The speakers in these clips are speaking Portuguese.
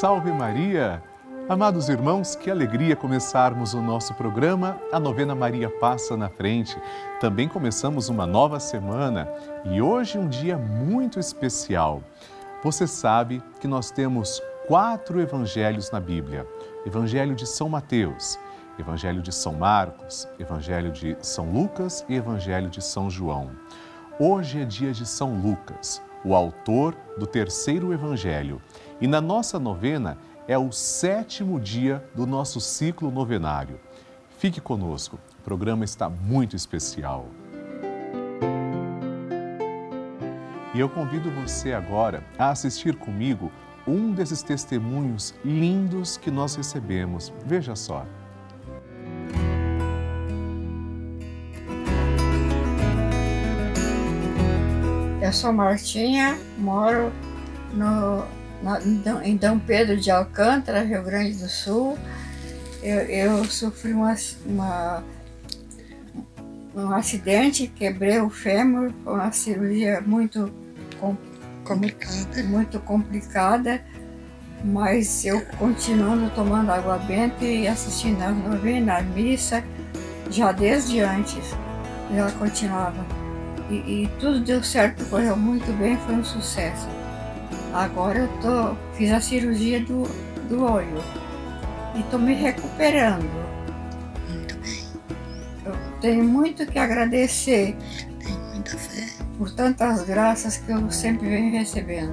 Salve Maria! Amados irmãos, que alegria começarmos o nosso programa. A novena Maria passa na frente. Também começamos uma nova semana e hoje um dia muito especial. Você sabe que nós temos quatro evangelhos na Bíblia: Evangelho de São Mateus, Evangelho de São Marcos, Evangelho de São Lucas e Evangelho de São João. Hoje é dia de São Lucas, o autor do terceiro evangelho. E na nossa novena é o sétimo dia do nosso ciclo novenário. Fique conosco, o programa está muito especial. E eu convido você agora a assistir comigo um desses testemunhos lindos que nós recebemos. Veja só. Eu sou Martinha, moro no, no, em Dom Pedro de Alcântara, Rio Grande do Sul. Eu, eu sofri uma, uma, um acidente, quebrei o fêmur, foi uma cirurgia muito com, complicada. muito complicada, mas eu continuando tomando água benta e assistindo a novena, a missa, já desde antes, ela continuava e, e, tudo deu certo, correu muito bem, foi um sucesso. Agora eu tô, fiz a cirurgia do, do olho e estou me recuperando. Muito bem. Eu tenho muito que agradecer. Tenho muita fé. Por tantas graças que eu sempre venho recebendo.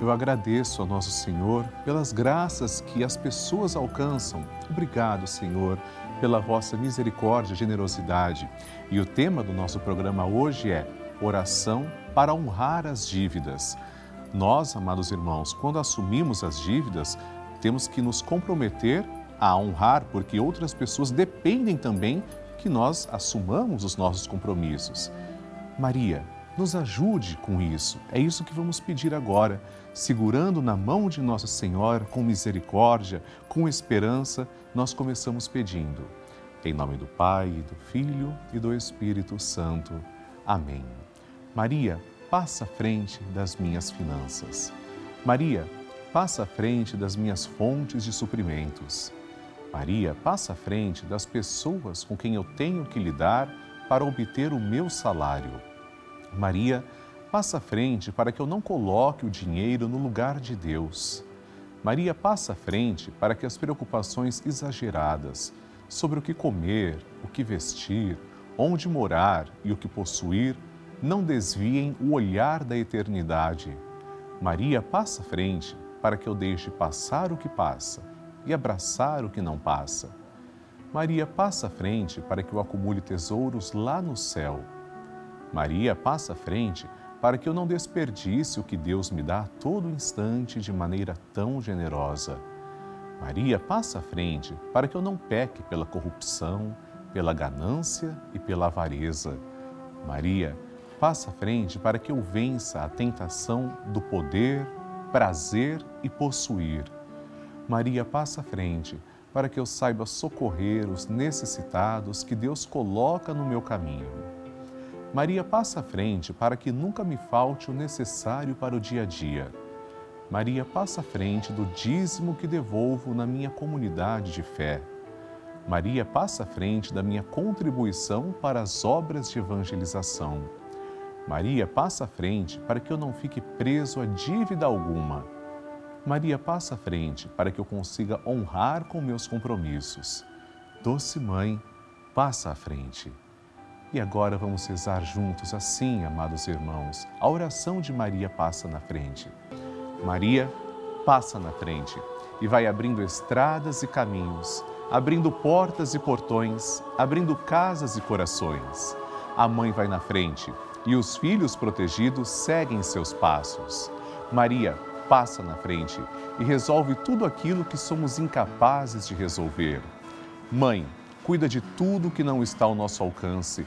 Eu agradeço ao nosso Senhor pelas graças que as pessoas alcançam. Obrigado, Senhor pela vossa misericórdia e generosidade. E o tema do nosso programa hoje é Oração para honrar as dívidas. Nós, amados irmãos, quando assumimos as dívidas, temos que nos comprometer a honrar, porque outras pessoas dependem também que nós assumamos os nossos compromissos. Maria, nos ajude com isso. É isso que vamos pedir agora, segurando na mão de Nossa Senhora, com misericórdia, com esperança nós começamos pedindo. Em nome do Pai, do Filho e do Espírito Santo. Amém. Maria, passa à frente das minhas finanças. Maria, passa à frente das minhas fontes de suprimentos. Maria, passa à frente das pessoas com quem eu tenho que lidar para obter o meu salário. Maria, passa à frente para que eu não coloque o dinheiro no lugar de Deus. Maria passa à frente para que as preocupações exageradas sobre o que comer, o que vestir, onde morar e o que possuir não desviem o olhar da eternidade. Maria passa à frente para que eu deixe passar o que passa e abraçar o que não passa. Maria passa à frente para que eu acumule tesouros lá no céu. Maria passa à frente para que eu não desperdice o que Deus me dá a todo instante de maneira tão generosa. Maria passa à frente para que eu não peque pela corrupção, pela ganância e pela avareza. Maria passa à frente para que eu vença a tentação do poder, prazer e possuir. Maria passa à frente para que eu saiba socorrer os necessitados que Deus coloca no meu caminho. Maria passa à frente para que nunca me falte o necessário para o dia a dia. Maria passa à frente do dízimo que devolvo na minha comunidade de fé. Maria passa à frente da minha contribuição para as obras de evangelização. Maria passa à frente para que eu não fique preso a dívida alguma. Maria passa à frente para que eu consiga honrar com meus compromissos. Doce Mãe, passa à frente. E agora vamos rezar juntos assim, amados irmãos. A oração de Maria passa na frente. Maria passa na frente e vai abrindo estradas e caminhos, abrindo portas e portões, abrindo casas e corações. A mãe vai na frente e os filhos protegidos seguem seus passos. Maria passa na frente e resolve tudo aquilo que somos incapazes de resolver. Mãe, cuida de tudo que não está ao nosso alcance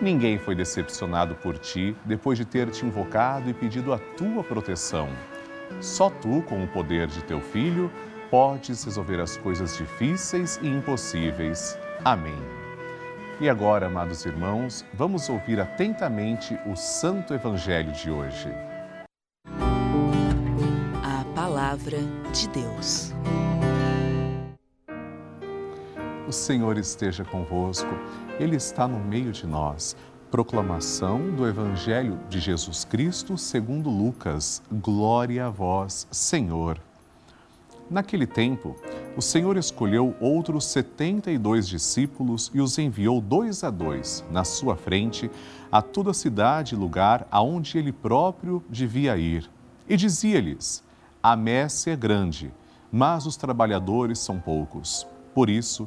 Ninguém foi decepcionado por ti depois de ter te invocado e pedido a tua proteção. Só tu, com o poder de teu filho, podes resolver as coisas difíceis e impossíveis. Amém. E agora, amados irmãos, vamos ouvir atentamente o Santo Evangelho de hoje. A Palavra de Deus. O Senhor esteja convosco, Ele está no meio de nós. Proclamação do Evangelho de Jesus Cristo segundo Lucas. Glória a vós, Senhor. Naquele tempo, o Senhor escolheu outros setenta e dois discípulos e os enviou dois a dois, na sua frente, a toda cidade e lugar aonde ele próprio devia ir. E dizia-lhes: A messe é grande, mas os trabalhadores são poucos. Por isso,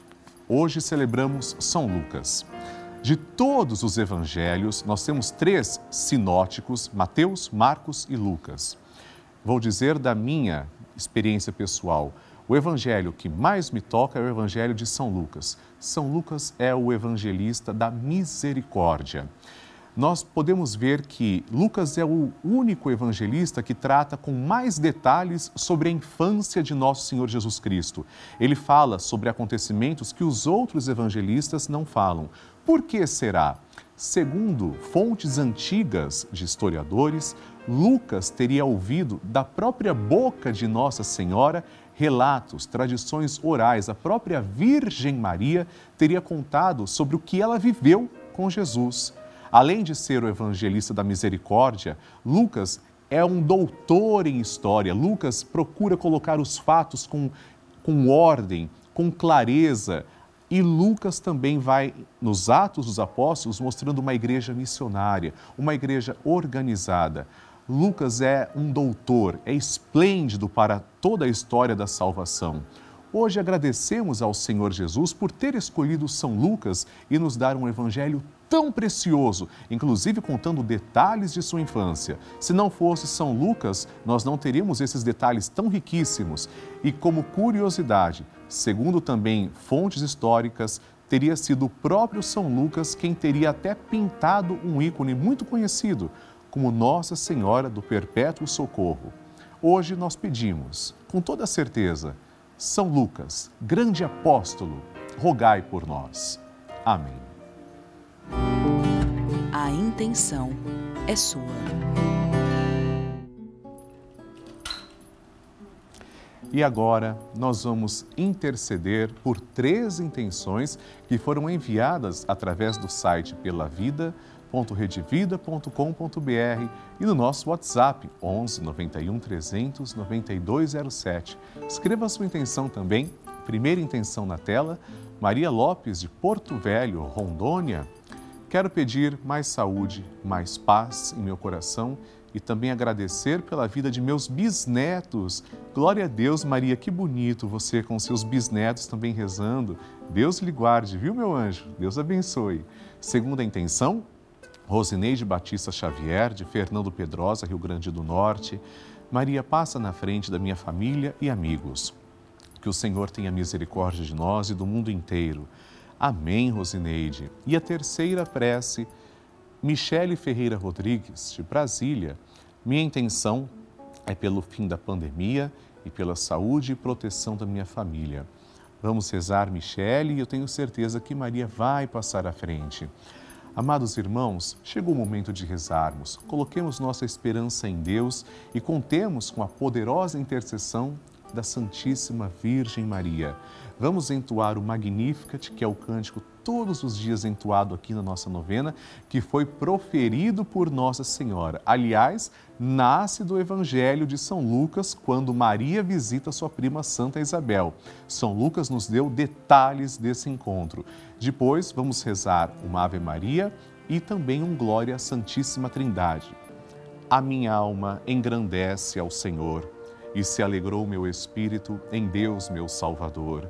hoje celebramos São Lucas. De todos os evangelhos, nós temos três sinóticos: Mateus, Marcos e Lucas. Vou dizer da minha experiência pessoal. O evangelho que mais me toca é o evangelho de São Lucas. São Lucas é o evangelista da misericórdia nós podemos ver que Lucas é o único evangelista que trata com mais detalhes sobre a infância de nosso Senhor Jesus Cristo. Ele fala sobre acontecimentos que os outros evangelistas não falam. Por que será? Segundo fontes antigas de historiadores, Lucas teria ouvido da própria boca de Nossa Senhora relatos, tradições orais. A própria Virgem Maria teria contado sobre o que ela viveu com Jesus. Além de ser o evangelista da misericórdia, Lucas é um doutor em história. Lucas procura colocar os fatos com, com ordem, com clareza. E Lucas também vai, nos Atos dos Apóstolos, mostrando uma igreja missionária, uma igreja organizada. Lucas é um doutor, é esplêndido para toda a história da salvação. Hoje agradecemos ao Senhor Jesus por ter escolhido São Lucas e nos dar um evangelho tão precioso, inclusive contando detalhes de sua infância. Se não fosse São Lucas, nós não teríamos esses detalhes tão riquíssimos. E como curiosidade, segundo também fontes históricas, teria sido o próprio São Lucas quem teria até pintado um ícone muito conhecido, como Nossa Senhora do Perpétuo Socorro. Hoje nós pedimos, com toda certeza, São Lucas, grande apóstolo, rogai por nós. Amém a intenção é sua. E agora nós vamos interceder por três intenções que foram enviadas através do site pelavida.redevida.com.br e no nosso WhatsApp 11 91 300 9207. Escreva sua intenção também. Primeira intenção na tela, Maria Lopes de Porto Velho, Rondônia Quero pedir mais saúde, mais paz em meu coração e também agradecer pela vida de meus bisnetos. Glória a Deus, Maria, que bonito você com seus bisnetos também rezando. Deus lhe guarde, viu, meu anjo? Deus abençoe. Segunda intenção, Rosineide Batista Xavier, de Fernando Pedrosa, Rio Grande do Norte. Maria, passa na frente da minha família e amigos. Que o Senhor tenha misericórdia de nós e do mundo inteiro. Amém, Rosineide. E a terceira prece, Michele Ferreira Rodrigues, de Brasília. Minha intenção é pelo fim da pandemia e pela saúde e proteção da minha família. Vamos rezar, Michele, e eu tenho certeza que Maria vai passar à frente. Amados irmãos, chegou o momento de rezarmos. Coloquemos nossa esperança em Deus e contemos com a poderosa intercessão da Santíssima Virgem Maria. Vamos entoar o Magnificat, que é o cântico todos os dias entoado aqui na nossa novena, que foi proferido por Nossa Senhora. Aliás, nasce do Evangelho de São Lucas, quando Maria visita sua prima Santa Isabel. São Lucas nos deu detalhes desse encontro. Depois, vamos rezar uma Ave Maria e também um Glória à Santíssima Trindade. A minha alma engrandece ao Senhor e se alegrou meu espírito em Deus, meu Salvador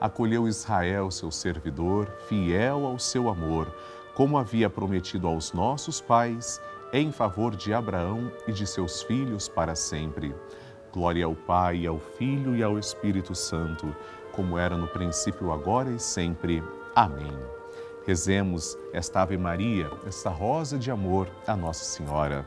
acolheu Israel, seu servidor, fiel ao seu amor, como havia prometido aos nossos pais, em favor de Abraão e de seus filhos para sempre. Glória ao Pai, ao Filho e ao Espírito Santo, como era no princípio, agora e sempre. Amém. Rezemos esta Ave Maria, esta rosa de amor a Nossa Senhora.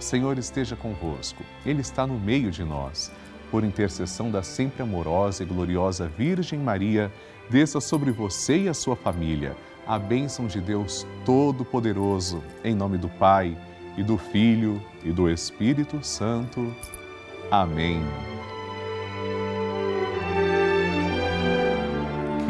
Senhor esteja convosco, Ele está no meio de nós. Por intercessão da sempre amorosa e gloriosa Virgem Maria, desça sobre você e a sua família a bênção de Deus Todo-Poderoso, em nome do Pai, e do Filho, e do Espírito Santo. Amém.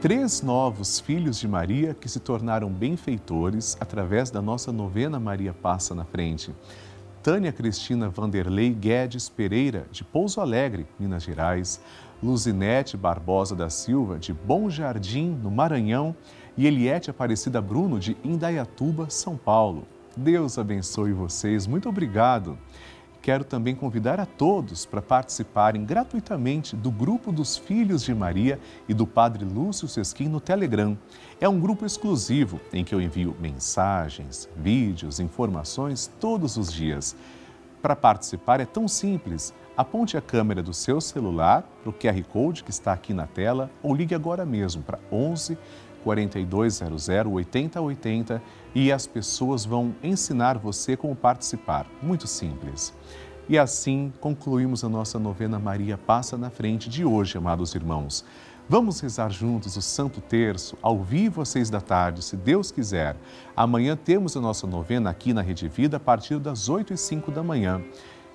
três novos filhos de Maria que se tornaram benfeitores através da nossa novena Maria Passa na Frente. Tânia Cristina Vanderlei Guedes Pereira, de Pouso Alegre, Minas Gerais, Luzinete Barbosa da Silva, de Bom Jardim, no Maranhão, e Eliette Aparecida Bruno, de Indaiatuba, São Paulo. Deus abençoe vocês. Muito obrigado. Quero também convidar a todos para participarem gratuitamente do grupo dos Filhos de Maria e do Padre Lúcio Sesquim no Telegram. É um grupo exclusivo em que eu envio mensagens, vídeos, informações todos os dias. Para participar é tão simples. Aponte a câmera do seu celular para o QR Code que está aqui na tela ou ligue agora mesmo para 11 4200 8080 e as pessoas vão ensinar você como participar. Muito simples. E assim concluímos a nossa novena Maria Passa na Frente de hoje, amados irmãos. Vamos rezar juntos o Santo Terço, ao vivo às seis da tarde, se Deus quiser. Amanhã temos a nossa novena aqui na Rede Vida a partir das oito e cinco da manhã.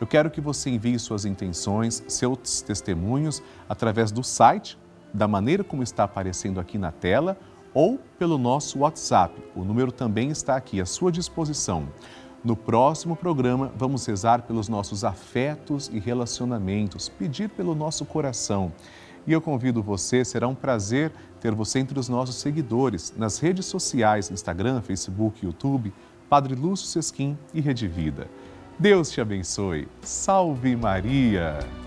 Eu quero que você envie suas intenções, seus testemunhos através do site, da maneira como está aparecendo aqui na tela, ou pelo nosso WhatsApp. O número também está aqui à sua disposição. No próximo programa, vamos rezar pelos nossos afetos e relacionamentos, pedir pelo nosso coração. E eu convido você, será um prazer ter você entre os nossos seguidores nas redes sociais, Instagram, Facebook, YouTube, Padre Lúcio Sesquim e Rede Vida. Deus te abençoe. Salve Maria!